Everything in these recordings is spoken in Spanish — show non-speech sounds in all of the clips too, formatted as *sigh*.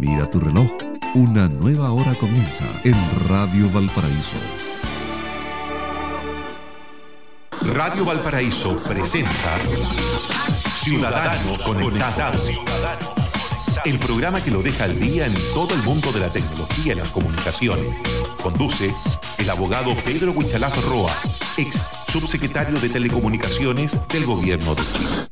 Mira tu reloj. Una nueva hora comienza en Radio Valparaíso. Radio Valparaíso presenta Ciudadanos Conectados. El programa que lo deja al día en todo el mundo de la tecnología y las comunicaciones. Conduce el abogado Pedro Huichalaf Roa, ex subsecretario de Telecomunicaciones del Gobierno de Chile.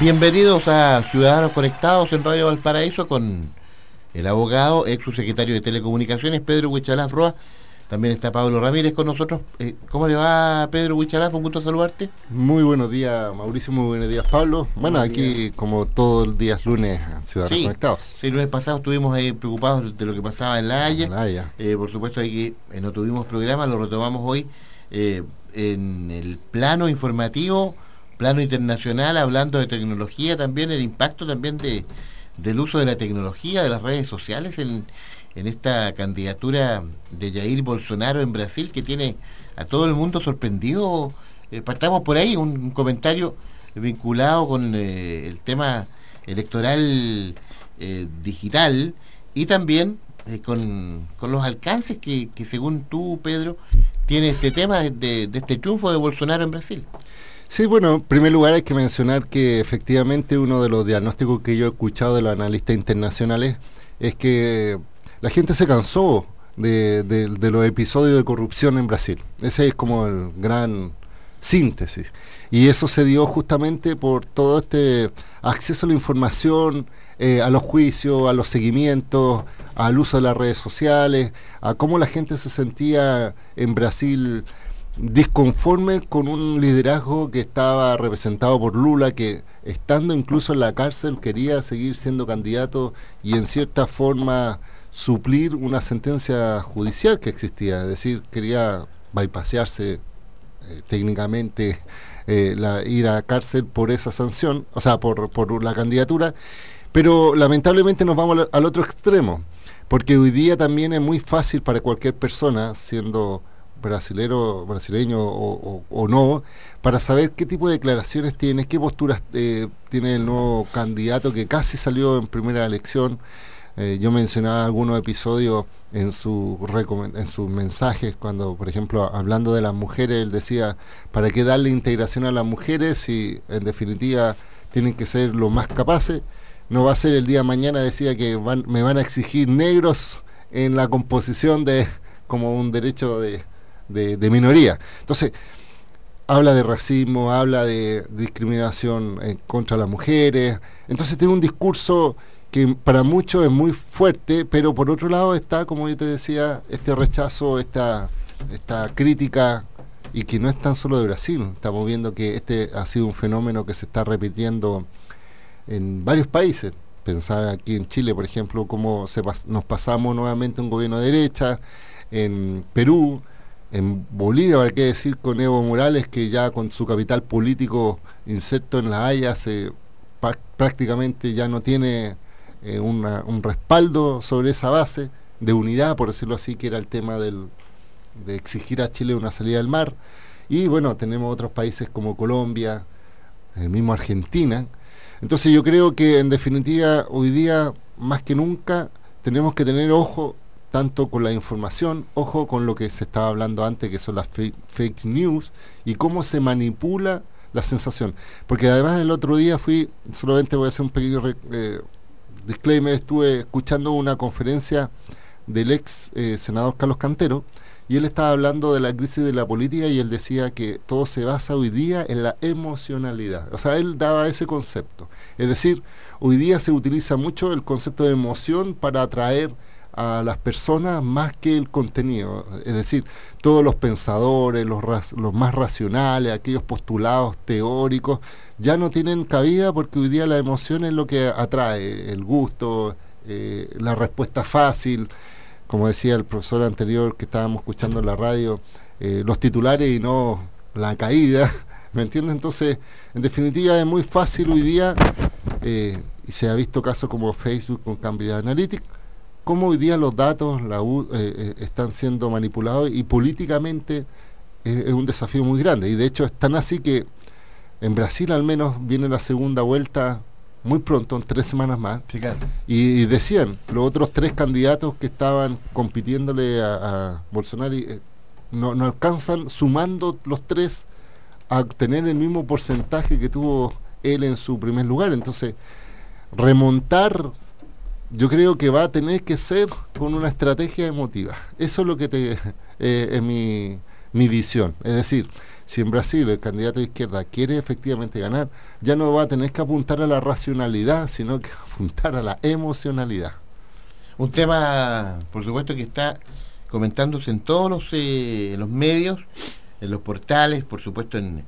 Bienvenidos a Ciudadanos Conectados en Radio Valparaíso con el abogado, ex subsecretario de Telecomunicaciones, Pedro Huichalaf Roa. También está Pablo Ramírez con nosotros. Eh, ¿Cómo le va, Pedro Huichalaf? Un gusto saludarte. Muy buenos días, Mauricio. Muy buenos días, Pablo. Bueno, aquí como todos los días lunes, Ciudadanos Conectados. el lunes pasado estuvimos ahí preocupados de lo que pasaba en La Haya. La Haya. Eh, por supuesto, que eh, no tuvimos programa, lo retomamos hoy en el plano informativo plano internacional, hablando de tecnología también, el impacto también de, del uso de la tecnología, de las redes sociales en, en esta candidatura de Jair Bolsonaro en Brasil que tiene a todo el mundo sorprendido. Eh, partamos por ahí, un, comentario vinculado con eh, el tema electoral eh, digital y también con, los alcances que, que, según tú, Pedro, tiene este tema de, de este triunfo de Bolsonaro en Brasil. Sí, bueno, en primer lugar hay que mencionar que efectivamente uno de los diagnósticos que yo he escuchado de los analistas internacionales es que la gente se cansó de, los episodios de corrupción en Brasil. Ese es como el gran síntesis. Y eso se dio justamente por todo este acceso a la información, eh, a los juicios, a los seguimientos, al uso de las redes sociales, a cómo la gente se sentía en Brasil disconforme con un liderazgo que estaba representado por Lula, que estando incluso en la cárcel quería seguir siendo candidato y en cierta forma suplir una sentencia judicial que existía, es decir, quería bypasearse eh, técnicamente eh, la, ir a cárcel por esa sanción, o sea, por, por la candidatura, pero lamentablemente nos vamos al otro extremo, porque hoy día también es muy fácil para cualquier persona, siendo brasilero, brasileño o, no, para saber qué tipo de declaraciones tiene, qué posturas eh, tiene el nuevo candidato que casi salió en primera elección. Eh, yo mencionaba algunos episodios en, su en sus mensajes, cuando, por ejemplo, hablando de las mujeres, él decía, ¿para qué darle integración a las mujeres si en definitiva tienen que ser lo más capaces? No va a ser el día mañana, decía que me van a exigir negros en la composición de como un derecho de, de, minoría. Entonces, habla de racismo, habla de discriminación contra las mujeres. Entonces tiene un discurso que para muchos es muy fuerte, pero por otro lado está, como yo te decía, este rechazo, esta, esta crítica, y que no es tan solo de Brasil. Estamos viendo que este ha sido un fenómeno que se está repitiendo en varios países. Pensar aquí en Chile, por ejemplo, cómo se nos pasamos nuevamente un gobierno de derecha, en Perú, en Bolivia, hay que decir con Evo Morales, que ya con su capital político inserto en la Haya, se, prácticamente ya no tiene eh, un respaldo sobre esa base de unidad, por decirlo así, que era el tema del, de exigir a Chile una salida del mar. Y bueno, tenemos otros países como Colombia, el mismo Argentina. Entonces yo creo que en definitiva hoy día, más que nunca, tenemos que tener ojo tanto con la información, ojo con lo que se estaba hablando antes, que son las fake, news, y cómo se manipula la sensación. Porque además el otro día fui, solamente voy a hacer un pequeño eh, disclaimer, estuve escuchando una conferencia del ex eh, senador Carlos Cantero, y él estaba hablando de la crisis de la política y él decía que todo se basa hoy día en la emocionalidad. O sea, él daba ese concepto. Es decir, hoy día se utiliza mucho el concepto de emoción para atraer a las personas más que el contenido. Es decir, todos los pensadores, los, los más racionales, aquellos postulados teóricos, ya no tienen cabida porque hoy día la emoción es lo que atrae, el gusto, eh, la respuesta fácil, como decía el profesor anterior que estábamos escuchando en la radio, eh, los titulares y no la caída. *laughs* ¿Me entiendes? Entonces, en definitiva, es muy fácil hoy día, eh, y se ha visto casos como Facebook con Cambridge Analytics, cómo hoy día los datos la eh, eh, están siendo manipulados y políticamente es, un desafío muy grande. Y de hecho es tan así que en Brasil al menos viene la segunda vuelta muy pronto, en tres semanas más. y, decían, los otros tres candidatos que estaban compitiéndole a, Bolsonaro eh, no, no, alcanzan, sumando los tres, a tener el mismo porcentaje que tuvo él en su primer lugar. Entonces, remontar, yo creo que va a tener que ser con una estrategia emotiva. Eso es lo que te, *laughs* eh, es mi, mi visión. Es decir, si en Brasil el candidato de izquierda quiere efectivamente ganar, ya no va a tener que apuntar a la racionalidad, sino que *laughs* apuntar a la emocionalidad. Un tema, por supuesto, que está comentándose en todos los, eh, los medios, en los portales, por supuesto en,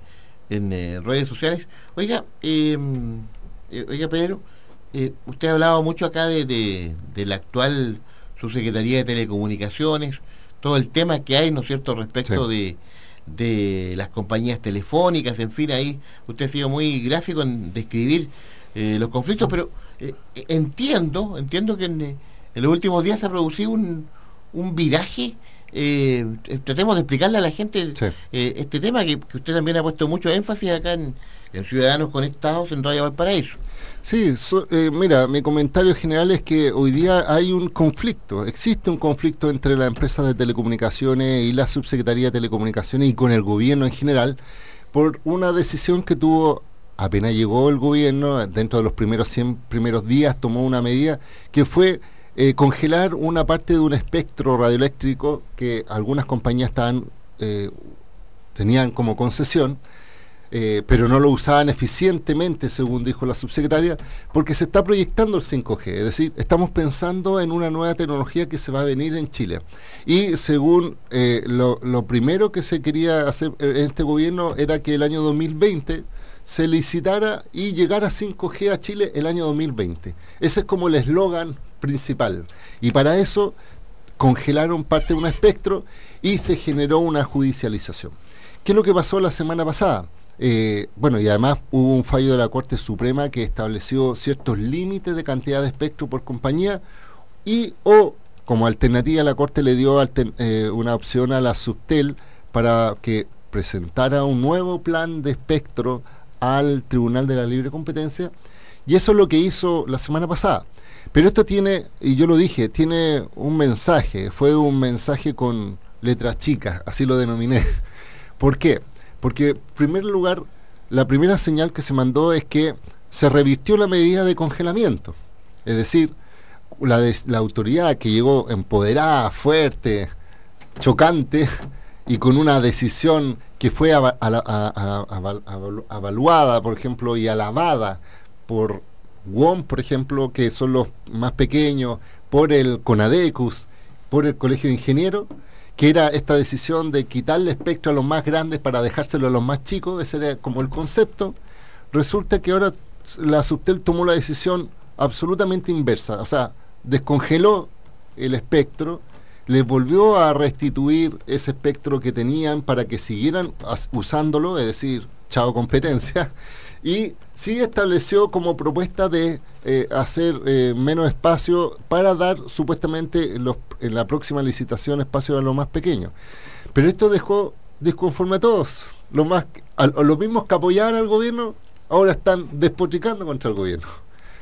en eh, redes sociales. Oiga, em, eh, oiga Pedro, usted ha hablado mucho acá de, de, la actual subsecretaría de Telecomunicaciones, todo el tema que hay, ¿no es cierto?, respecto de de las compañías telefónicas, en fin, ahí usted ha sido muy gráfico en describir eh, los conflictos, pero eh, entiendo, entiendo que en, los últimos días se ha producido un, un viraje. Eh, tratemos de explicarle a la gente este tema que, que, usted también ha puesto mucho énfasis acá en, en Ciudadanos Conectados en Radio Valparaíso. Sí, eh, mira, mi comentario general es que hoy día hay un conflicto, existe un conflicto entre la empresa de telecomunicaciones y la subsecretaría de telecomunicaciones y con el gobierno en general por una decisión que tuvo apenas llegó el gobierno, dentro de los primeros 100 primeros días tomó una medida que fue eh, congelar una parte de un espectro radioeléctrico que algunas compañías estaban, eh, tenían como concesión eh, pero no lo usaban eficientemente, según dijo la subsecretaria, porque se está proyectando el 5G, es decir, estamos pensando en una nueva tecnología que se va a venir en Chile. Y según eh, lo, primero que se quería hacer en este gobierno era que el año 2020 se licitara y llegara 5G a Chile el año 2020. Ese es como el eslogan principal. Y para eso congelaron parte de un espectro y se generó una judicialización. ¿Qué es lo que pasó la semana pasada? Eh, bueno, y además hubo un fallo de la Corte Suprema que estableció ciertos límites de cantidad de espectro por compañía y o como alternativa la Corte le dio eh, una opción a la Subtel para que presentara un nuevo plan de espectro al Tribunal de la Libre Competencia y eso es lo que hizo la semana pasada. Pero esto tiene, y yo lo dije, tiene un mensaje, fue un mensaje con letras chicas, así lo denominé. *laughs* ¿Por qué? Porque, en primer lugar, la primera señal que se mandó es que se revirtió la medida de congelamiento. Es decir, la, autoridad que llegó empoderada, fuerte, chocante y con una decisión que fue avaluada, por ejemplo, y alabada por WOM, por ejemplo, que son los más pequeños, por el CONADECUS, por el Colegio de Ingenieros, que era esta decisión de quitarle espectro a los más grandes para dejárselo a los más chicos, ese era como el concepto, resulta que ahora la Subtel tomó la decisión absolutamente inversa, o sea, descongeló el espectro, les volvió a restituir ese espectro que tenían para que siguieran usándolo, es decir, chao competencia, y sí estableció como propuesta de eh, hacer eh, menos espacio para dar supuestamente en la próxima licitación espacio a los más pequeños. Pero esto dejó desconforme a todos. Los, más, los mismos que apoyaban al gobierno ahora están despotricando contra el gobierno.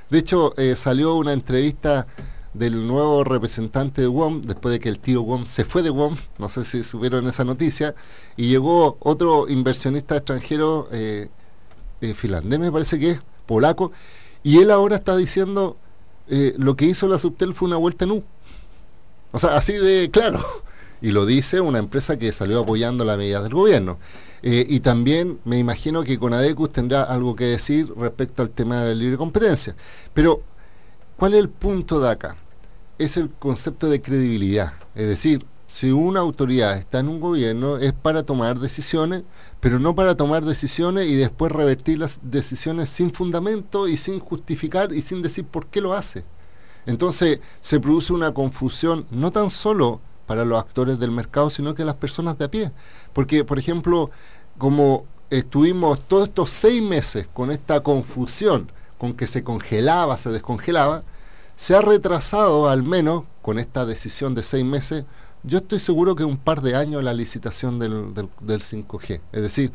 De hecho, eh, salió una entrevista del nuevo representante de WOM, después de que el tío WOM se fue de WOM, no sé si subieron esa noticia, y llegó otro inversionista extranjero eh, finlandés, me parece que es, polaco, y él ahora está diciendo eh, lo que hizo la Subtel fue una vuelta en U. O sea, así de claro. Y lo dice una empresa que salió apoyando la medida del gobierno. Eh, y también me imagino que Conadecus tendrá algo que decir respecto al tema de la libre competencia. Pero, ¿cuál es el punto de acá? Es el concepto de credibilidad. Es decir, si una autoridad está en un gobierno es para tomar decisiones pero no para tomar decisiones y después revertir las decisiones sin fundamento y sin justificar y sin decir por qué lo hace. Entonces se produce una confusión no tan solo para los actores del mercado, sino que las personas de a pie. Porque, por ejemplo, como estuvimos todos estos seis meses con esta confusión, con que se congelaba, se descongelaba, se ha retrasado al menos con esta decisión de seis meses yo estoy seguro que un par de años la licitación del, del 5G. Es decir,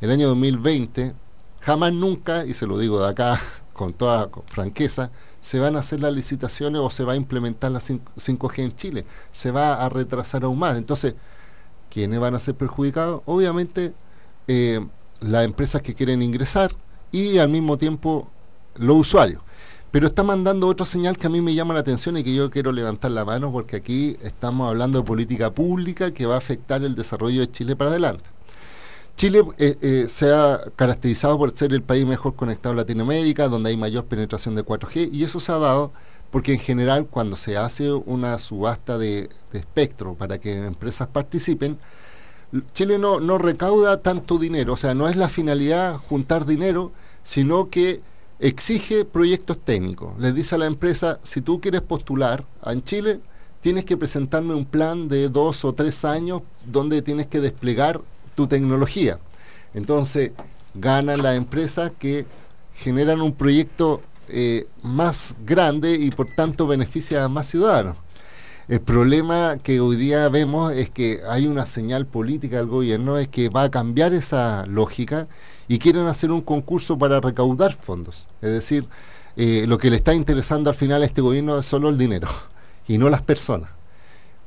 el año 2020, jamás nunca, y se lo digo de acá *laughs* con toda franqueza, se van a hacer las licitaciones o se va a implementar la 5G en Chile. Se va a retrasar aún más. Entonces, ¿quiénes van a ser perjudicados? Obviamente, eh, las empresas que quieren ingresar y al mismo tiempo los usuarios. Pero está mandando otra señal que a mí me llama la atención y que yo quiero levantar la mano porque aquí estamos hablando de política pública que va a afectar el desarrollo de Chile para adelante. Chile eh, eh, se ha caracterizado por ser el país mejor conectado a Latinoamérica, donde hay mayor penetración de 4G, y eso se ha dado porque en general cuando se hace una subasta de, espectro para que empresas participen, Chile no, no recauda tanto dinero, o sea, no es la finalidad juntar dinero, sino que exige proyectos técnicos. Les dice a la empresa, si tú quieres postular en Chile, tienes que presentarme un plan de dos o tres años donde tienes que desplegar tu tecnología. Entonces, ganan las empresas que generan un proyecto eh, más grande y por tanto beneficia a más ciudadanos. El problema que hoy día vemos es que hay una señal política del gobierno, es que va a cambiar esa lógica y quieren hacer un concurso para recaudar fondos. Es decir, eh, lo que le está interesando al final a este gobierno es solo el dinero *laughs* y no las personas.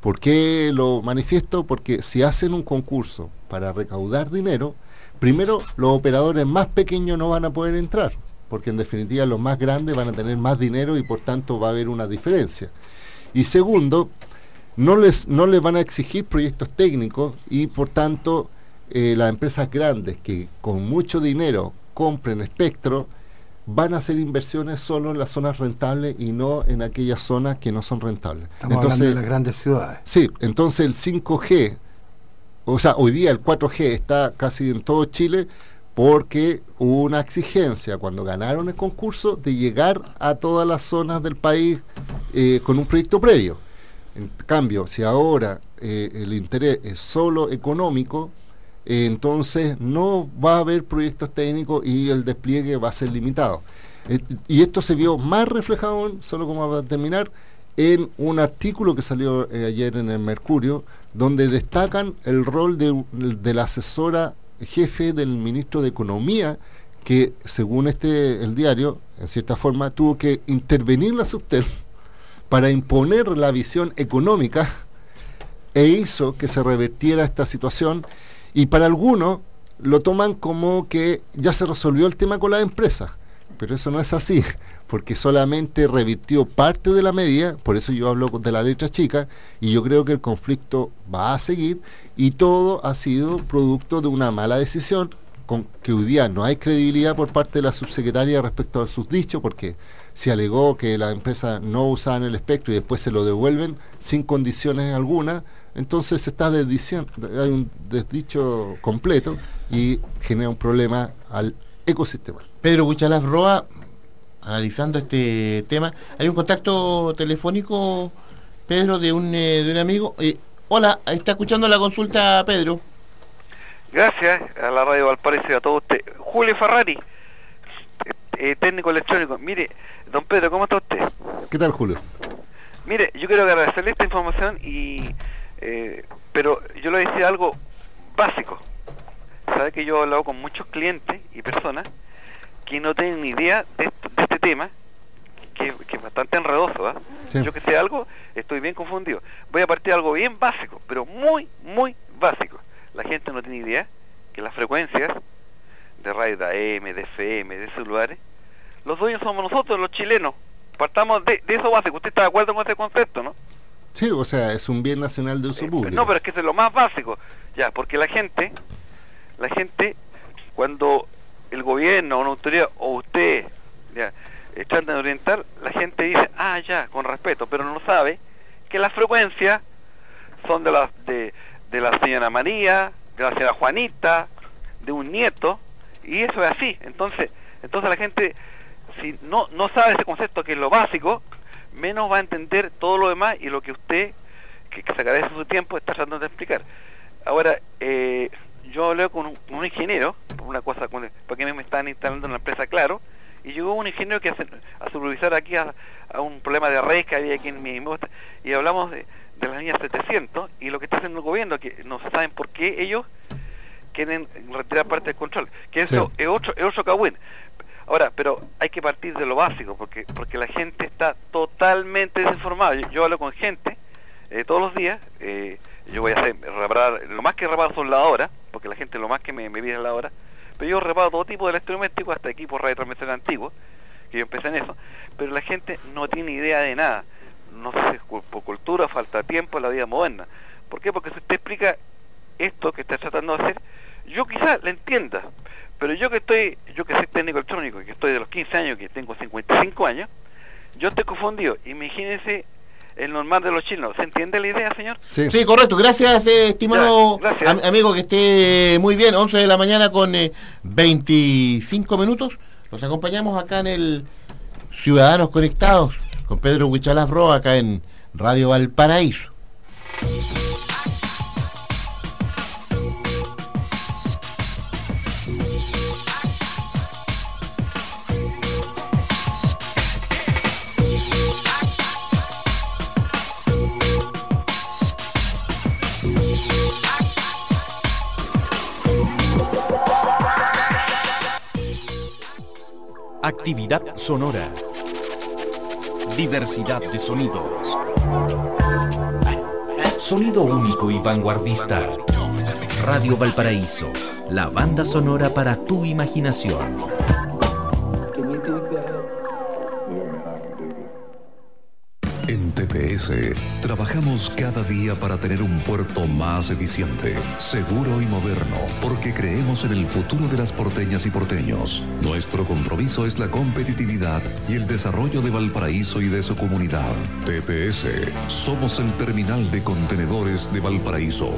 ¿Por qué lo manifiesto? Porque si hacen un concurso para recaudar dinero, primero los operadores más pequeños no van a poder entrar, porque en definitiva los más grandes van a tener más dinero y por tanto va a haber una diferencia. Y segundo, no les, no les van a exigir proyectos técnicos y por tanto eh, las empresas grandes que con mucho dinero compren espectro, van a hacer inversiones solo en las zonas rentables y no en aquellas zonas que no son rentables. Estamos entonces, hablando de las grandes ciudades. Sí, entonces el 5G, o sea, hoy día el 4G está casi en todo Chile porque hubo una exigencia cuando ganaron el concurso de llegar a todas las zonas del país eh, con un proyecto previo. En cambio, si ahora eh, el interés es solo económico, entonces no va a haber proyectos técnicos y el despliegue va a ser limitado. Eh, y esto se vio más reflejado, solo como va a terminar, en un artículo que salió eh, ayer en el Mercurio, donde destacan el rol de, la asesora jefe del ministro de Economía, que según este el diario, en cierta forma, tuvo que intervenir la Subtel para imponer la visión económica e hizo que se revertiera esta situación y para algunos lo toman como que ya se resolvió el tema con la empresa. Pero eso no es así, porque solamente revirtió parte de la medida, por eso yo hablo de la letra chica, y yo creo que el conflicto va a seguir, y todo ha sido producto de una mala decisión, con que hoy día no hay credibilidad por parte de la subsecretaria respecto a sus dichos, porque se alegó que la empresa no usaban el espectro y después se lo devuelven sin condiciones alguna, entonces se está desdiciendo, hay un desdicho completo y genera un problema al ecosistema. Pedro Buchalaf Roa, analizando este tema, hay un contacto telefónico, Pedro, de un, eh, de un amigo. Eh, hola, está escuchando la consulta, Pedro. Gracias a la radio Valparaíso y a todos ustedes. Julio Ferrari, eh, técnico electrónico. Mire, don Pedro, ¿cómo está usted? ¿Qué tal, Julio? Mire, yo quiero agradecerle esta información y eh, pero yo le decía algo básico. Sabe que yo he hablado con muchos clientes y personas que no tienen ni idea de, este tema, que, es bastante enredoso. ¿ah? Yo que sé algo, estoy bien confundido. Voy a partir de algo bien básico, pero muy, muy básico. La gente no tiene idea que las frecuencias de radio de AM, de FM, de celulares, los dueños somos nosotros, los chilenos. Partamos de, de eso básico. ¿Usted está de acuerdo con ese concepto, no? Sí, o sea, es un bien nacional de uso público. No, pero es que es lo más básico. Ya, porque la gente, la gente, cuando el gobierno, una autoridad, o usted, ya, eh, tratan de orientar, la gente dice, ah, ya, con respeto, pero no sabe que las frecuencias son de la, de, de la señora María, de la señora Juanita, de un nieto, y eso es así. Entonces, entonces la gente, si no, no sabe ese concepto que es lo básico, menos va a entender todo lo demás y lo que usted, que, se agradece su tiempo, está tratando de explicar. Ahora, eh, yo hablé con un, ingeniero, por una cosa, porque me están instalando en la empresa Claro, y llegó un ingeniero que a supervisar aquí a, un problema de redes que había aquí en mi y hablamos de, las avenida 700 y lo que está haciendo el gobierno, que no saben por qué ellos quieren retirar parte del control, que eso es otro es otro cagüín. Ahora, pero hay que partir de lo básico, porque porque la gente está totalmente desinformada. Yo, hablo con gente eh, todos los días, eh, yo voy a hacer reparar, lo más que reparo son hora porque la gente lo más que me, me pide es la hora, pero yo reparo todo tipo de electrodomésticos, hasta equipos radio transmisión antiguos, que yo empecé en eso, pero la gente no tiene idea de nada. No sé si es por cultura, falta tiempo en la vida moderna. ¿Por qué? Porque si usted explica esto que está tratando de hacer, yo quizás le entienda, pero yo que estoy, yo que soy técnico electrónico, que estoy de los 15 años, que tengo 55 años, yo estoy confundido. Imagínense el normal de los chinos. ¿Se entiende la idea, señor? Sí, correcto. Gracias, eh, estimado amigo, que esté muy bien. 11 de la mañana con 25 eh, minutos. Los acompañamos acá en el Ciudadanos Conectados con Pedro Huichalaf Roa acá en Radio Valparaíso. Actividad sonora. Diversidad de sonidos. Sonido único y vanguardista. Radio Valparaíso, la banda sonora para tu imaginación. Trabajamos cada día para tener un puerto más eficiente, seguro y moderno, porque creemos en el futuro de las porteñas y porteños. Nuestro compromiso es la competitividad y el desarrollo de Valparaíso y de su comunidad. TPS, somos el terminal de contenedores de Valparaíso.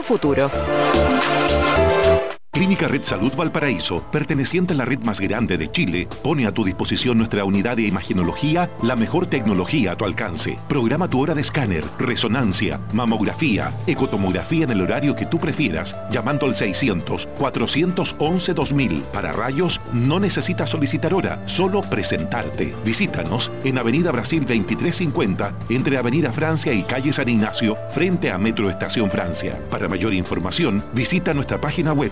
futuro. Clínica Red Salud Valparaíso, perteneciente a la red más grande de Chile, pone a tu disposición nuestra unidad de imaginología, la mejor tecnología a tu alcance. Programa tu hora de escáner, resonancia, mamografía, ecotomografía en el horario que tú prefieras, llamando al 600-411-2000. Para rayos, no necesitas solicitar hora, solo presentarte. Visítanos en Avenida Brasil 2350, entre Avenida Francia y Calle San Ignacio, frente a Metro Estación Francia. Para mayor información, visita nuestra página web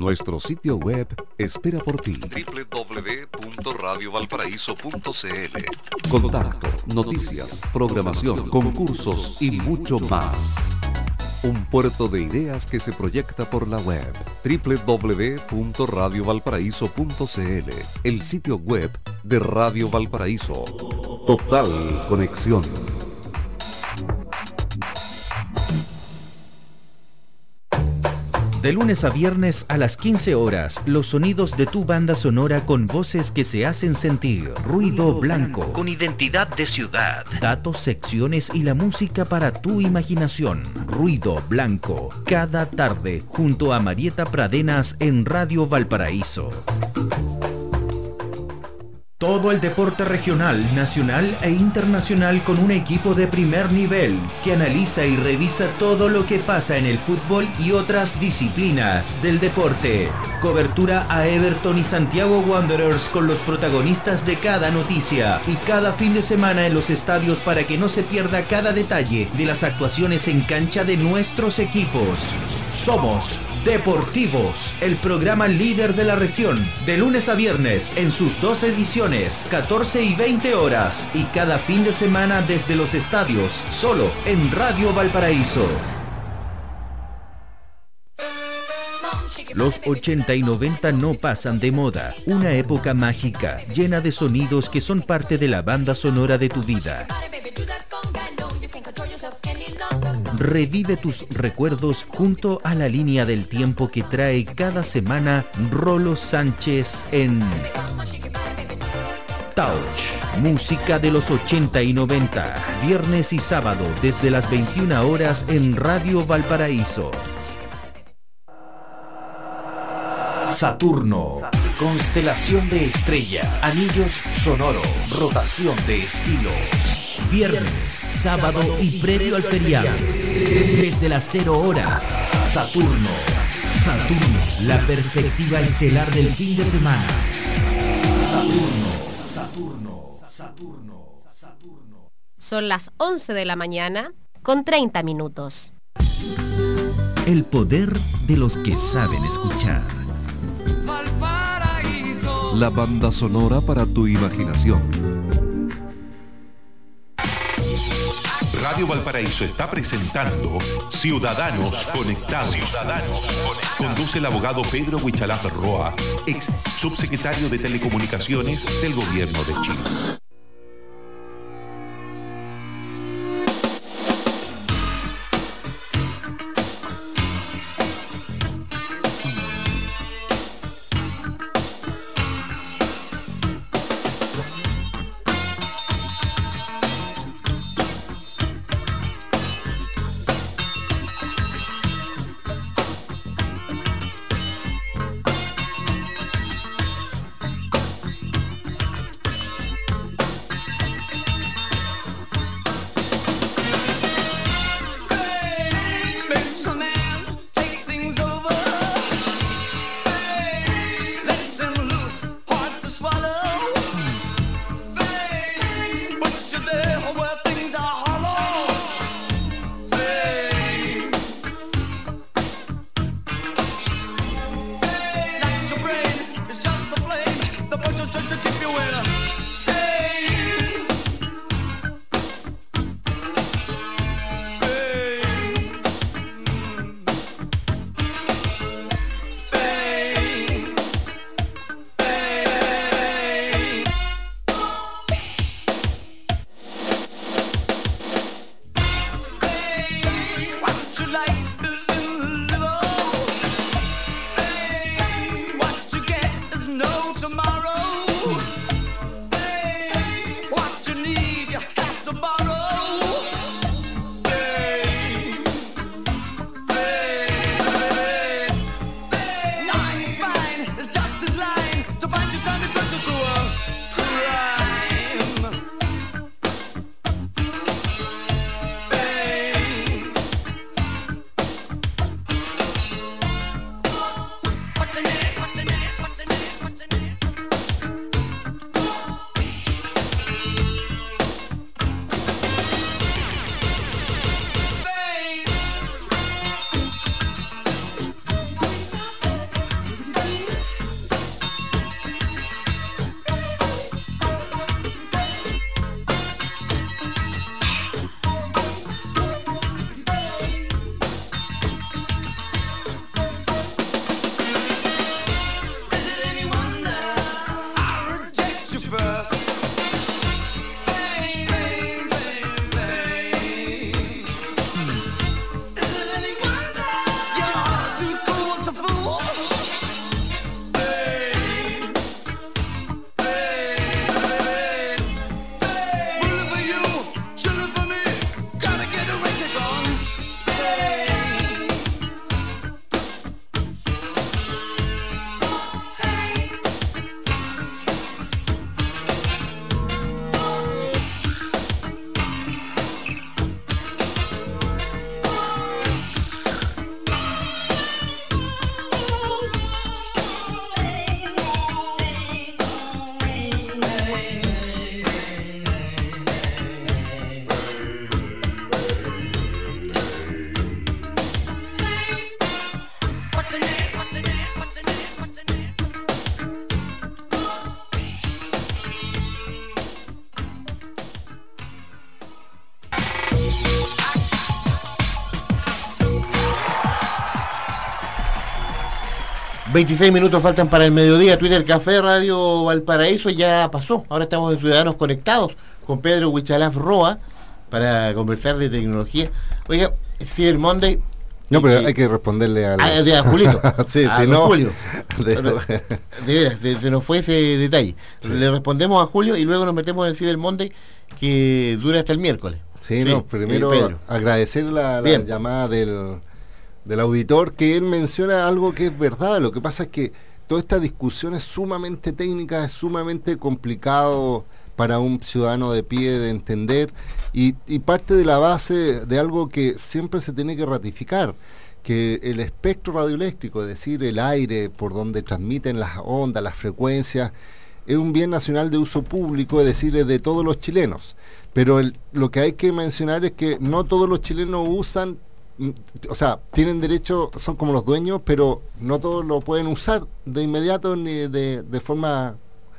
Nuestro sitio web espera por ti. www.radiovalparaíso.cl Contacto, noticias, programación, concursos y mucho más. Un puerto de ideas que se proyecta por la web. www.radiovalparaíso.cl El sitio web de Radio Valparaíso. Total conexión. De lunes a viernes a las 15 horas, los sonidos de tu banda sonora con voces que se hacen sentir. Ruido blanco. Con identidad de ciudad. Datos, secciones y la música para tu imaginación. Ruido blanco. Cada tarde, junto a Marieta Pradenas en Radio Valparaíso. Todo el deporte regional, nacional e internacional con un equipo de primer nivel que analiza y revisa todo lo que pasa en el fútbol y otras disciplinas del deporte. Cobertura a Everton y Santiago Wanderers con los protagonistas de cada noticia y cada fin de semana en los estadios para que no se pierda cada detalle de las actuaciones en cancha de nuestros equipos. Somos Deportivos, el programa líder de la región, de lunes a viernes en sus dos ediciones, 14 y 20 horas, y cada fin de semana desde los estadios, solo en Radio Valparaíso. Los 80 y 90 no pasan de moda, una época mágica, llena de sonidos que son parte de la banda sonora de tu vida. Revive tus recuerdos junto a la línea del tiempo que trae cada semana Rolo Sánchez en Touch. Música de los 80 y 90. Viernes y sábado desde las 21 horas en Radio Valparaíso. Saturno. Constelación de estrella. Anillos sonoros. Rotación de estilos. Viernes sábado y previo al feriado. Desde las 0 horas, Saturno. Saturno, la perspectiva estelar del fin de semana. Saturno, Saturno, Saturno, Saturno. Son las 11 de la mañana con 30 minutos. El poder de los que saben escuchar. La banda sonora para tu imaginación Radio Valparaíso está presentando Ciudadanos Conectados. Conduce el abogado Pedro Huichalaf Roa, ex subsecretario de Telecomunicaciones del Gobierno de Chile. show. 26 minutos faltan para el mediodía. Twitter Café Radio Valparaíso ya pasó. Ahora estamos en Ciudadanos Conectados con Pedro Huichalaf Roa para conversar de tecnología. Oiga, Cyber Monday. No, pero hay que responderle a, ah, de a Julito. *laughs* sí, si no. Julio. *laughs* De, veras, se, nos fue ese detalle. Le respondemos a Julio y luego nos metemos en Cyber Monday que dura hasta el miércoles. Sí, no, primero agradecer la llamada del del auditor que él menciona algo que es verdad. Lo que pasa es que toda esta discusión es sumamente técnica, es sumamente complicado para un ciudadano de pie de entender y, parte de la base de algo que siempre se tiene que ratificar, que el espectro radioeléctrico, es decir, el aire por donde transmiten las ondas, las frecuencias, es un bien nacional de uso público, es decir, es de todos los chilenos. Pero lo que hay que mencionar es que no todos los chilenos usan o sea, tienen derecho, son como los dueños, pero no todos lo pueden usar de inmediato ni de, forma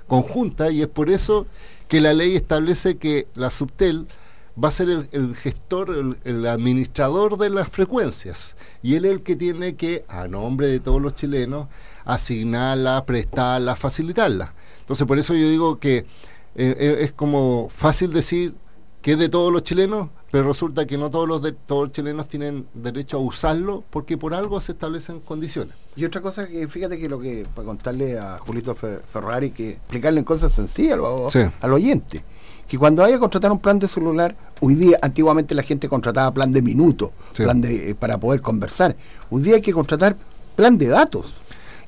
conjunta y es por eso que la ley establece que la Subtel va a ser el, gestor, el, administrador de las frecuencias y él es el que tiene que, a nombre de todos los chilenos, asignarla, prestarla, facilitarla. Entonces por eso yo digo que eh, eh, es como fácil decir que es de todos los chilenos, pero resulta que no todos los, de, todos los chilenos tienen derecho a usarlo porque por algo se establecen condiciones. Y otra cosa que fíjate que lo que, para contarle a Julito Ferrari, que explicarle en cosas sencillas al oyente, que cuando haya que contratar un plan de celular, hoy día, antiguamente la gente contrataba plan de minutos, plan de, eh, para poder conversar, hoy día hay que contratar plan de datos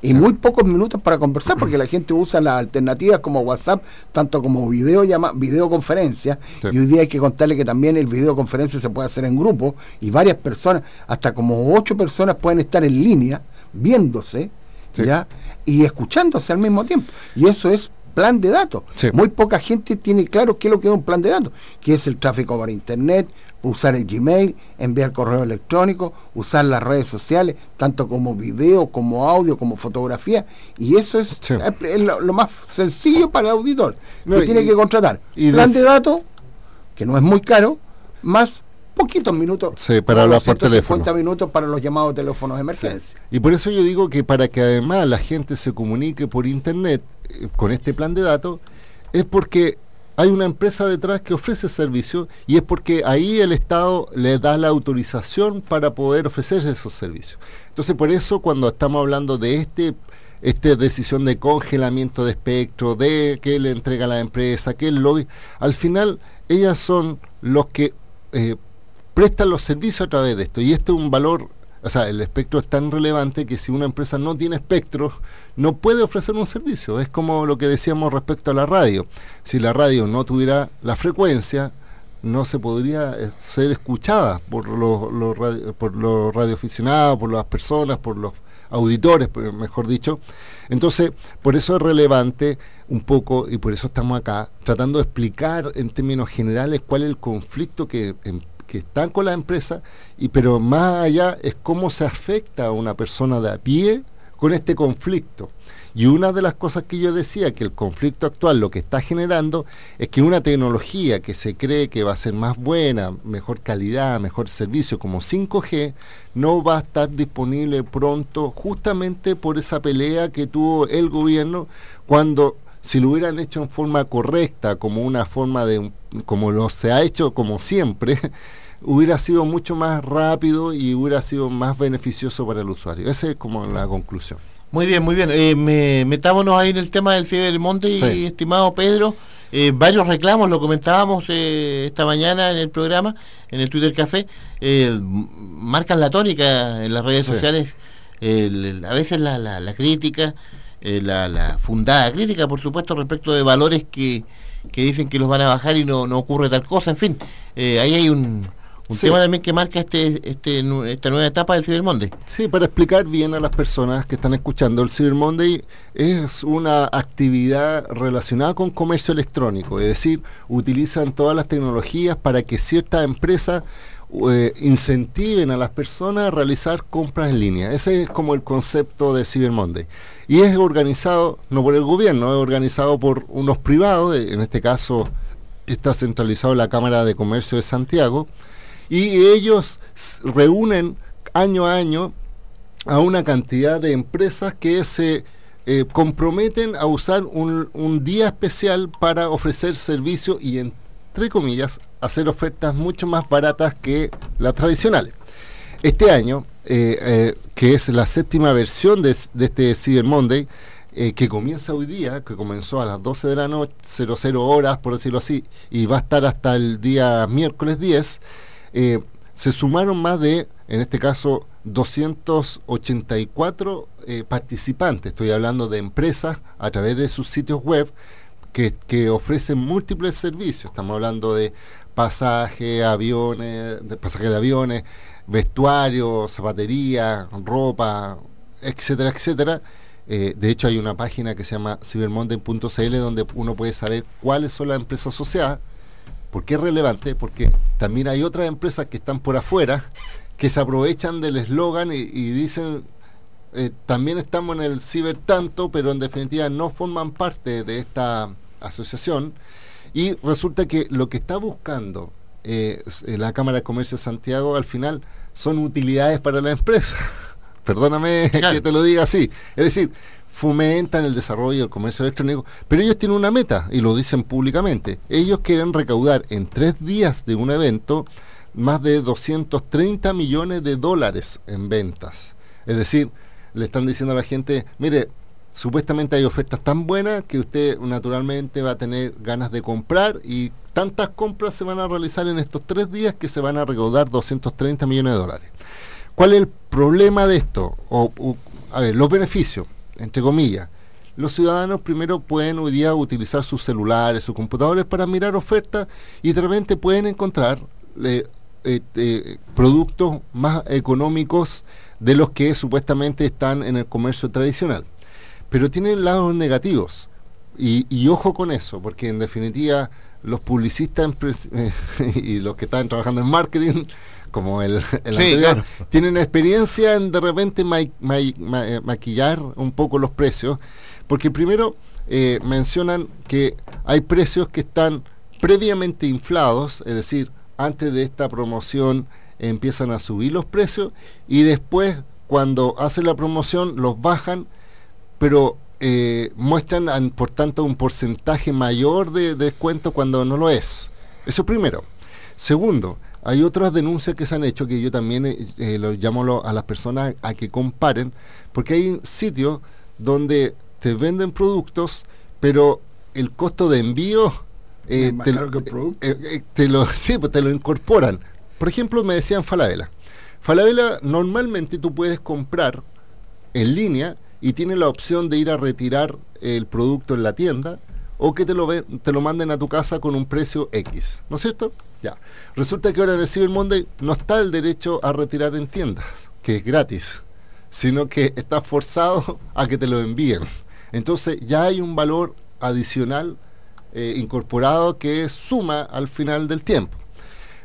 y muy pocos minutos para conversar, porque la gente usa las alternativas como WhatsApp, tanto como video llama, videoconferencia, y hoy día hay que contarle que también el videoconferencia se puede hacer en grupo, y varias personas, hasta como ocho personas pueden estar en línea, viéndose, ¿ya? y escuchándose al mismo tiempo. Y eso es plan de datos. Muy poca gente tiene claro qué es lo que es un plan de datos, que es el tráfico por internet, usar el Gmail, enviar correo electrónico, usar las redes sociales, tanto como video, como audio, como fotografía, y eso es, lo, más sencillo para el auditor, que tiene que contratar. Y plan de datos, que no es muy caro, más poquitos minutos. para hablar por teléfono. minutos para los llamados teléfonos de emergencia. Y por eso yo digo que para que además la gente se comunique por internet con este plan de datos, es porque hay una empresa detrás que ofrece servicio y es porque ahí el Estado le da la autorización para poder ofrecer esos servicios. Entonces por eso cuando estamos hablando de este esta decisión de congelamiento de espectro, de que le entrega a la empresa, que el lobby, al final ellas son los que eh, prestan los servicios a través de esto. Y esto es un valor, o sea, el espectro es tan relevante que si una empresa no tiene espectro, no puede ofrecer un servicio. Es como lo que decíamos respecto a la radio. Si la radio no tuviera la frecuencia, no se podría eh, ser escuchada por los, por radioaficionados, por las personas, por los auditores, pues, mejor dicho. Entonces, por eso es relevante un poco, y por eso estamos acá, tratando de explicar en términos generales cuál es el conflicto que que están con la empresa, y, pero más allá es cómo se afecta a una persona de a pie con este conflicto. Y una de las cosas que yo decía, que el conflicto actual lo que está generando es que una tecnología que se cree que va a ser más buena, mejor calidad, mejor servicio, como 5G, no va a estar disponible pronto justamente por esa pelea que tuvo el gobierno cuando si lo hubieran hecho en forma correcta, como una forma de, como lo se ha hecho como siempre, *laughs* hubiera sido mucho más rápido y hubiera sido más beneficioso para el usuario. Esa es como la conclusión. Muy bien, muy bien. Eh, metámonos ahí en el tema del Ciber del Monte y estimado Pedro. Eh, varios reclamos, lo comentábamos eh, esta mañana en el programa, en el Twitter Café, marcan la tónica en las redes sociales, a veces la, la, crítica, la, la, fundada crítica, por supuesto, respecto de valores que, que, dicen que los van a bajar y no, no ocurre tal cosa, en fin, ahí hay un, un tema también que marca este, este, esta nueva etapa del Cyber Monday. Sí, para explicar bien a las personas que están escuchando, el Cyber Monday es una actividad relacionada con comercio electrónico, es decir, utilizan todas las tecnologías para que ciertas empresas eh, incentiven a las personas a realizar compras en línea. Ese es como el concepto de Cyber Monday. Y es organizado, no por el gobierno, es organizado por unos privados, en este caso está centralizado en la Cámara de Comercio de Santiago, y ellos reúnen año a año a una cantidad de empresas que se eh, comprometen a usar un, un, día especial para ofrecer servicio y, entre comillas, hacer ofertas mucho más baratas que las tradicionales. Este año, eh, eh, que es la séptima versión de, este Cyber Monday, que comienza hoy día, que comenzó a las 12 de la noche, 00 horas, por decirlo así, y va a estar hasta el día miércoles 10, se sumaron más de, en este caso, 284 eh, participantes, estoy hablando de empresas a través de sus sitios web que, ofrecen múltiples servicios, estamos hablando de pasaje, aviones, pasaje de aviones, vestuario, zapatería, ropa, etcétera, etcétera. Eh, de hecho hay una página que se llama cybermonday.cl donde uno puede saber cuáles son las empresas asociadas. ¿Por qué es relevante? Porque también hay otras empresas que están por afuera que se aprovechan del eslogan y, dicen eh, también estamos en el ciber tanto, pero en definitiva no forman parte de esta asociación. Y resulta que lo que está buscando eh, la Cámara de Comercio de Santiago al final son utilidades para la empresa. *laughs* Perdóname que te lo diga así. Es decir, fomentan el desarrollo del comercio electrónico, pero ellos tienen una meta y lo dicen públicamente. Ellos quieren recaudar en tres días de un evento más de 230 millones de dólares en ventas. Es decir, le están diciendo a la gente, mire, supuestamente hay ofertas tan buenas que usted naturalmente va a tener ganas de comprar y tantas compras se van a realizar en estos tres días que se van a recaudar 230 millones de dólares. ¿Cuál es el problema de esto? O, a ver, los beneficios, entre comillas. Los ciudadanos primero pueden hoy día utilizar sus celulares, sus computadores para mirar ofertas y de repente pueden encontrar eh, este, productos más económicos de los que supuestamente están en el comercio tradicional. Pero tienen lados negativos. Y, ojo con eso, porque en definitiva los publicistas *laughs* y los que están trabajando en marketing, como el, tienen experiencia en de repente eh, maquillar un poco los precios, porque primero eh, mencionan que hay precios que están previamente inflados, es decir, antes de esta promoción empiezan a subir los precios y después cuando hacen la promoción los bajan, pero eh, muestran por tanto un porcentaje mayor de, descuento cuando no lo es. Eso primero. Segundo, hay otras denuncias que se han hecho que yo también eh, eh, lo llamo a las personas a que comparen, porque hay sitios donde te venden productos, pero el costo de envío eh, te, lo, eh, eh, te, lo, *laughs* sí, pues te lo incorporan. Por ejemplo, me decían Falabella. Falabella normalmente tú puedes comprar en línea y tienes la opción de ir a retirar el producto en la tienda o que te lo, te lo manden a tu casa con un precio X. ¿No es cierto? Ya. Resulta que ahora en el Cyber Monday no está el derecho a retirar en tiendas, que es gratis, sino que está forzado *laughs* a que te lo envíen. Entonces ya hay un valor adicional eh, incorporado que suma al final del tiempo.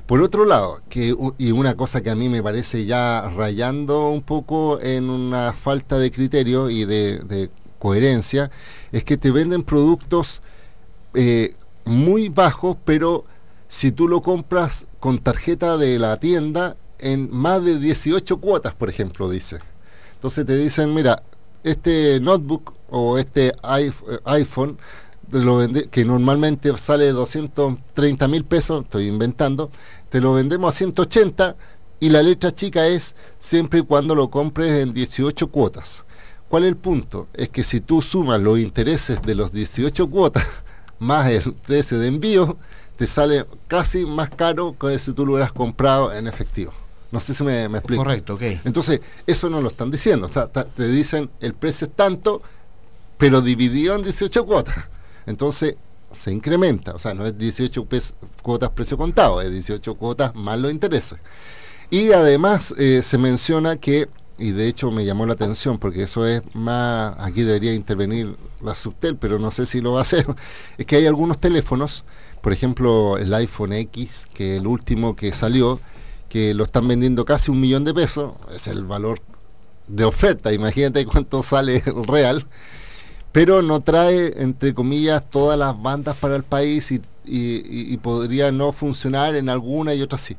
Por otro lado, que, y una cosa que a mí me parece ya rayando un poco en una falta de criterio y de, coherencia, es que te venden productos eh, muy bajos, pero si tú lo compras con tarjeta de la tienda en más de 18 cuotas, por ejemplo, dice. Entonces te dicen, mira, este notebook o este iPhone lo que normalmente sale 230 mil pesos, estoy inventando, te lo vendemos a 180 y la letra chica es siempre y cuando lo compres en 18 cuotas. ¿Cuál es el punto? Es que si tú sumas los intereses de los 18 cuotas *laughs* más el precio de envío, te sale casi más caro que si tú lo hubieras comprado en efectivo. No sé si me, explico. Correcto, ok. Entonces, eso no lo están diciendo. te dicen el precio es tanto, pero dividido en 18 cuotas. Entonces se incrementa, o sea, no es 18 cuotas precio contado, es 18 cuotas más los intereses. Y además eh, se menciona que, y de hecho me llamó la atención, porque eso es más, aquí debería intervenir la Subtel, pero no sé si lo va a hacer, *laughs* es que hay algunos teléfonos, por ejemplo el iPhone X, que el último que salió, que lo están vendiendo casi un millón de pesos, es el valor de oferta, imagínate cuánto sale el real, pero no trae, entre comillas, todas las bandas para el país y, podría no funcionar en alguna y otra sí.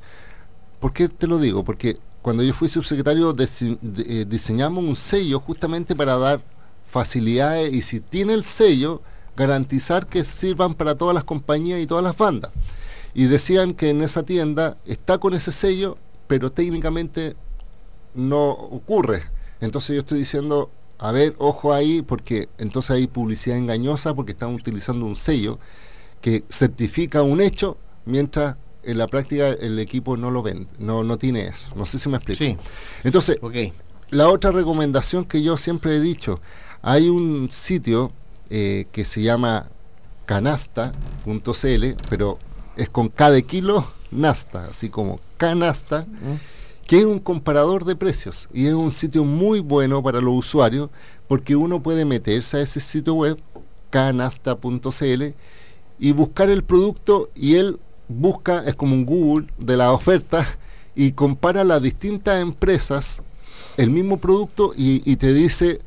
¿Por qué te lo digo? Porque cuando yo fui subsecretario, eh, diseñamos un sello justamente para dar facilidades y si tiene el sello, garantizar que sirvan para todas las compañías y todas las bandas. Y decían que en esa tienda está con ese sello, pero técnicamente no ocurre. Entonces yo estoy diciendo, a ver, ojo ahí, porque entonces hay publicidad engañosa porque están utilizando un sello que certifica un hecho, mientras en la práctica el equipo no lo vende, no, no tiene eso. No sé si me explico. Sí. Entonces, la otra recomendación que yo siempre he dicho, hay un sitio eh, que se llama canasta.cl, pero es con cada kilo nasta, así como canasta, que es un comparador de precios y es un sitio muy bueno para los usuarios porque uno puede meterse a ese sitio web canasta.cl y buscar el producto y él busca, es como un Google de la oferta y compara las distintas empresas el mismo producto y, te dice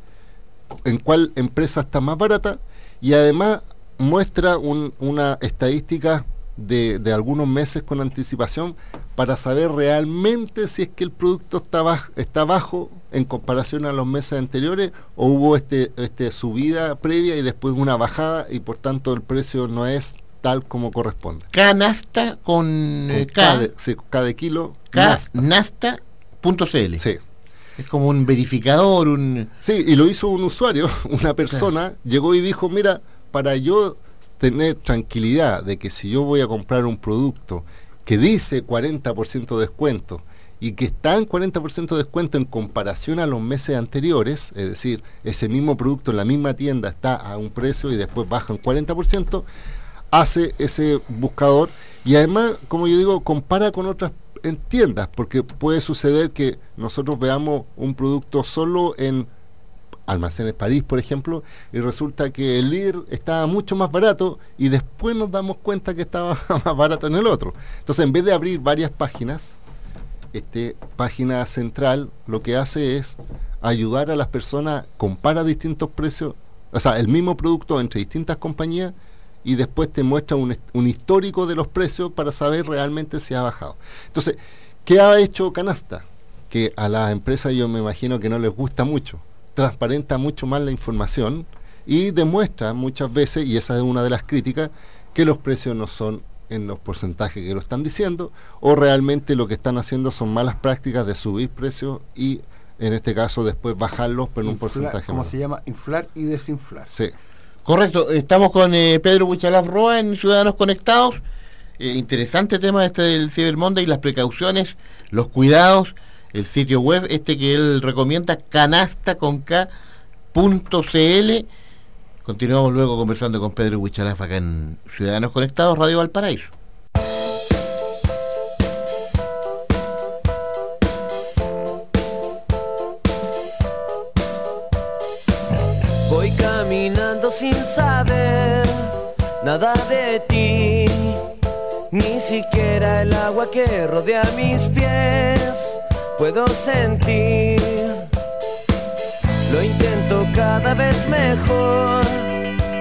en cuál empresa está más barata y además muestra una estadística de, algunos meses con anticipación para saber realmente si es que el producto está, está bajo en comparación a los meses anteriores o hubo este, este subida previa y después una bajada y por tanto el precio no es tal como corresponde. Canasta con, eh, cada, kilo. Nasta.cl. Sí. Es como un verificador, un... Sí, y lo hizo un usuario, *laughs* una persona, llegó y dijo, mira, para yo tener tranquilidad de que si yo voy a comprar un producto que dice 40% de descuento y que está en 40% de descuento en comparación a los meses anteriores, es decir, ese mismo producto en la misma tienda está a un precio y después baja un 40%, hace ese buscador. Y además, como yo digo, compara con otras tiendas, porque puede suceder que nosotros veamos un producto solo en Almacenes París, por ejemplo, y resulta que el líder estaba mucho más barato y después nos damos cuenta que estaba *laughs* más barato en el otro. Entonces, en vez de abrir varias páginas, este, página central lo que hace es ayudar a las personas, compara distintos precios, o sea, el mismo producto entre distintas compañías y después te muestra un, histórico de los precios para saber realmente si ha bajado. Entonces, ¿qué ha hecho Canasta? Que a las empresas yo me imagino que no les gusta mucho. Transparenta mucho más la información y demuestra muchas veces, y esa es una de las críticas, que los precios no son en los porcentajes que lo están diciendo, o realmente lo que están haciendo son malas prácticas de subir precios y en este caso después bajarlos pero en un porcentaje. ¿Cómo se llama? Inflar y desinflar. Sí. Correcto, estamos con eh, Pedro Buchalaf Roa en Ciudadanos Conectados. Eh, interesante tema este del Cyber Monday, las precauciones, los cuidados, el sitio web este que él recomienda, canasta con Continuamos luego conversando con Pedro Buchalaf acá en Ciudadanos Conectados, Radio Valparaíso. sin saber nada de ti, ni siquiera el agua que rodea mis pies puedo sentir. Lo intento cada vez mejor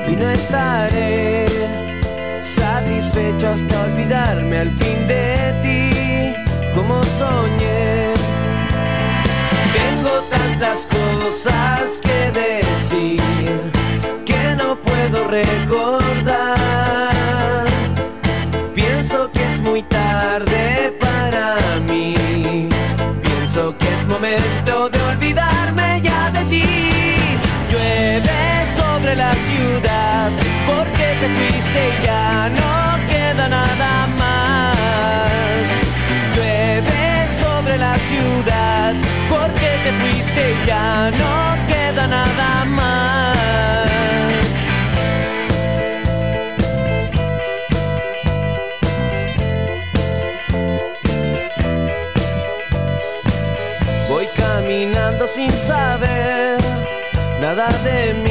y no estaré satisfecho hasta olvidarme al fin de ti, como soñé. Tengo tantas cosas que decir puedo recordar. Ciudad porque te fuiste y ya no queda nada más. Llueve sobre la ciudad porque te fuiste y ya no queda nada más. sin saber nada de mí,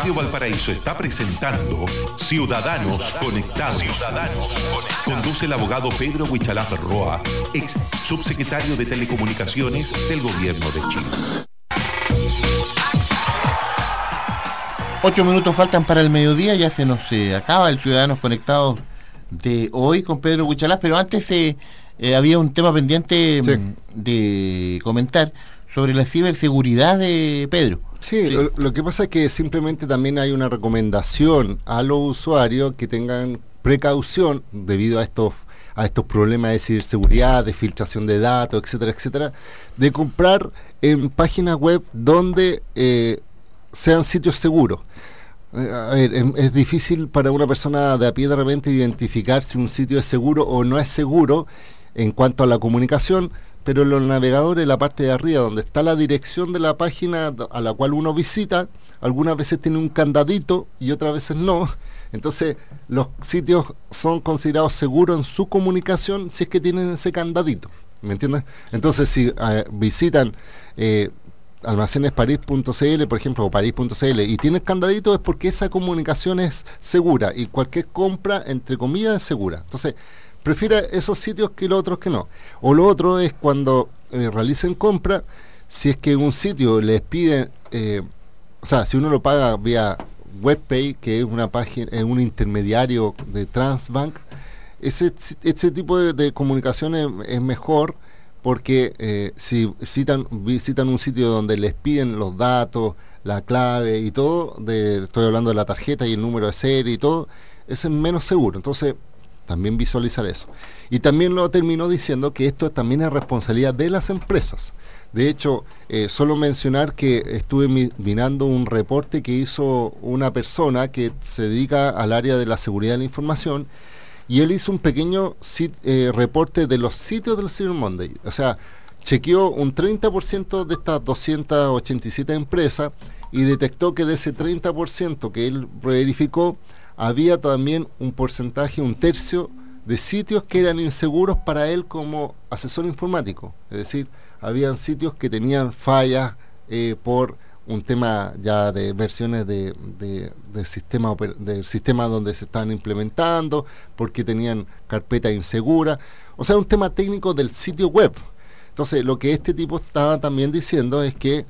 Radio Valparaíso está presentando Ciudadanos Conectados. Conduce el abogado Pedro Huichalaf Roa, ex subsecretario de Telecomunicaciones del Gobierno de Chile. Ocho minutos faltan para el mediodía, ya se nos eh, acaba el Ciudadanos Conectados de hoy con Pedro Huichalaf, pero antes eh, eh, había un tema pendiente mm, de comentar sobre la ciberseguridad de Pedro. Sí, Lo, lo que pasa es que simplemente también hay una recomendación a los usuarios que tengan precaución debido a estos a estos problemas de ciberseguridad, de filtración de datos, etcétera, etcétera, de comprar en páginas web donde eh, sean sitios seguros. Eh, a ver, em- es difícil para una persona de a pie de repente identificar si un sitio es seguro o no es seguro en cuanto a la comunicación, pero los navegadores, la parte de arriba, donde está la dirección de la página a la cual uno visita, algunas veces tiene un candadito y otras veces no. Entonces, los sitios son considerados seguros en su comunicación si es que tienen ese candadito. ¿Me entiendes? Entonces, si eh, visitan eh, almacenesparis.cl, por ejemplo, o paris.cl, y tienes candadito es porque esa comunicación es segura y cualquier compra, entre comillas, es segura. Entonces, prefiera esos sitios que los otros que no. O lo otro es cuando eh, realicen compra, si es que un sitio les pide, eh, o sea, si uno lo paga vía WebPay, que es una página, es un intermediario de Transbank, ese, ese tipo de, de comunicación es, mejor porque eh, si visitan un sitio donde les piden los datos, la clave y todo, de, estoy hablando de la tarjeta y el número de serie y todo, ese es menos seguro. Entonces, también visualizar eso. Y también lo terminó diciendo que esto también es responsabilidad de las empresas. De hecho, eh, solo mencionar que estuve mi- mirando un reporte que hizo una persona que se dedica al área de la seguridad de la información y él hizo un pequeño eh, reporte de los sitios del Cyber Monday. O sea, chequeó un 30% de estas 287 empresas y detectó que de ese 30% que él verificó, había también un porcentaje, un tercio de sitios que eran inseguros para él como asesor informático. Es decir, habían sitios que tenían fallas eh, por un tema ya de versiones de, de- sistema del sistema donde se estaban implementando, porque tenían carpeta insegura, o sea, un tema técnico del sitio web. Entonces, lo que este tipo estaba también diciendo es que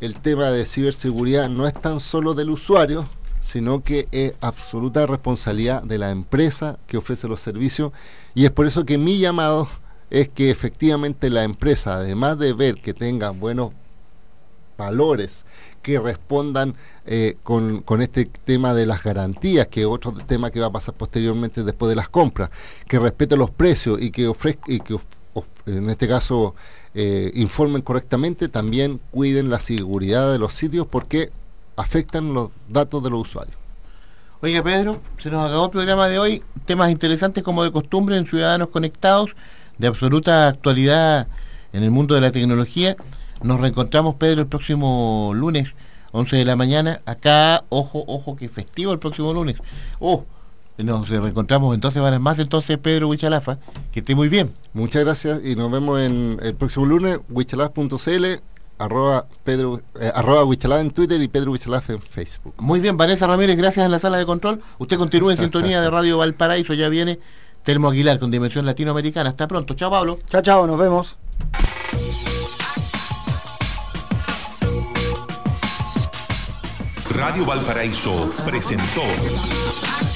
el tema de ciberseguridad no es tan solo del usuario, sino que es absoluta responsabilidad de la empresa que ofrece los servicios. Y es por eso que mi llamado es que efectivamente la empresa, además de ver que tenga buenos valores que respondan eh, con, este tema de las garantías, que es otro tema que va a pasar posteriormente después de las compras, que respeten los precios y que ofrezca y que en este caso eh, informen correctamente, también cuiden la seguridad de los sitios porque afectan los datos de los usuarios. Oiga Pedro, se nos acabó el programa de hoy, temas interesantes como de costumbre en Ciudadanos Conectados, de absoluta actualidad en el mundo de la tecnología. Nos reencontramos, Pedro, el próximo lunes, 11 de la mañana. Acá, ojo, ojo, que festivo el próximo lunes. Oh, nos reencontramos entonces, van más entonces, Pedro Huichalafa. Que esté muy bien. Muchas gracias y nos vemos en el próximo lunes, huichalaf.cl arroba Pedro, eh, arroba en Twitter y Pedro Huichalaf en Facebook. Muy bien, Vanessa Ramírez, gracias en la sala de control. Usted continúa en *laughs* sintonía de Radio Valparaíso, ya viene Telmo Aguilar con Dimensión Latinoamericana. Hasta pronto, chao Pablo. Chao, chao, nos vemos. Radio Valparaíso presentó